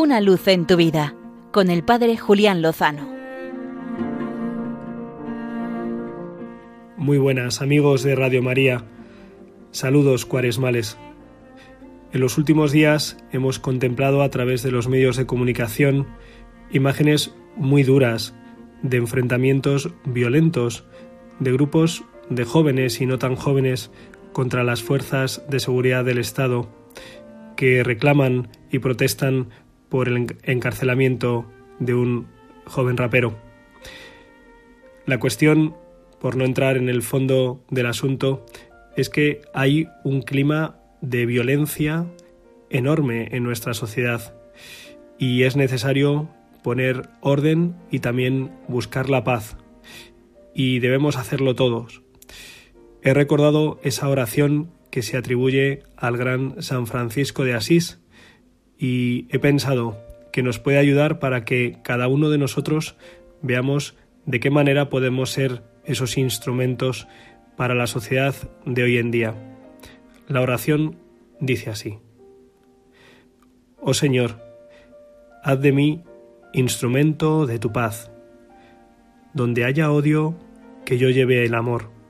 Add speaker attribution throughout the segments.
Speaker 1: Una luz en tu vida con el Padre Julián Lozano.
Speaker 2: Muy buenas amigos de Radio María. Saludos cuaresmales. En los últimos días hemos contemplado a través de los medios de comunicación imágenes muy duras de enfrentamientos violentos de grupos de jóvenes y no tan jóvenes contra las fuerzas de seguridad del Estado que reclaman y protestan por el encarcelamiento de un joven rapero. La cuestión, por no entrar en el fondo del asunto, es que hay un clima de violencia enorme en nuestra sociedad y es necesario poner orden y también buscar la paz. Y debemos hacerlo todos. He recordado esa oración que se atribuye al gran San Francisco de Asís y he pensado que nos puede ayudar para que cada uno de nosotros veamos de qué manera podemos ser esos instrumentos para la sociedad de hoy en día. La oración dice así. Oh Señor, haz de mí instrumento de tu paz. Donde haya odio, que yo lleve el amor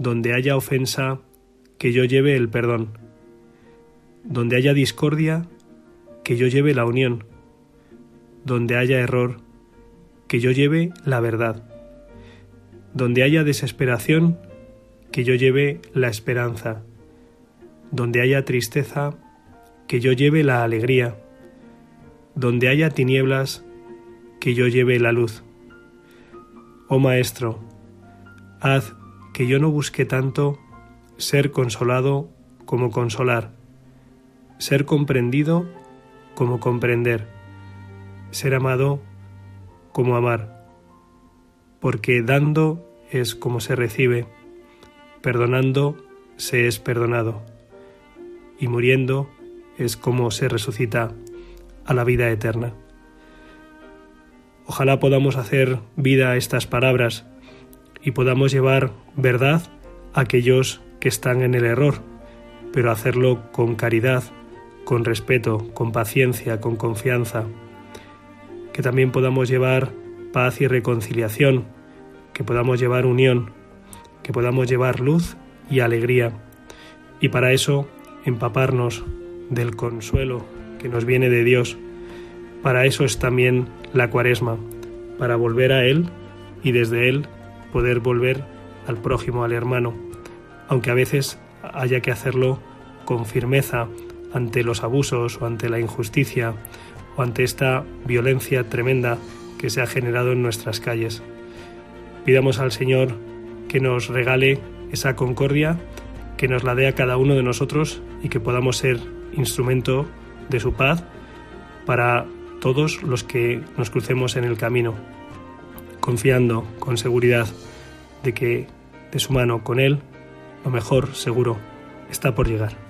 Speaker 2: donde haya ofensa, que yo lleve el perdón. Donde haya discordia, que yo lleve la unión. Donde haya error, que yo lleve la verdad. Donde haya desesperación, que yo lleve la esperanza. Donde haya tristeza, que yo lleve la alegría. Donde haya tinieblas, que yo lleve la luz. Oh Maestro, haz que yo no busque tanto ser consolado como consolar, ser comprendido como comprender, ser amado como amar, porque dando es como se recibe, perdonando se es perdonado, y muriendo es como se resucita a la vida eterna. Ojalá podamos hacer vida a estas palabras y podamos llevar verdad a aquellos que están en el error, pero hacerlo con caridad, con respeto, con paciencia, con confianza. Que también podamos llevar paz y reconciliación, que podamos llevar unión, que podamos llevar luz y alegría. Y para eso empaparnos del consuelo que nos viene de Dios. Para eso es también la cuaresma, para volver a Él y desde Él poder volver al prójimo, al hermano, aunque a veces haya que hacerlo con firmeza ante los abusos o ante la injusticia o ante esta violencia tremenda que se ha generado en nuestras calles. Pidamos al Señor que nos regale esa concordia, que nos la dé a cada uno de nosotros y que podamos ser instrumento de su paz para todos los que nos crucemos en el camino confiando con seguridad de que de su mano con Él, lo mejor seguro está por llegar.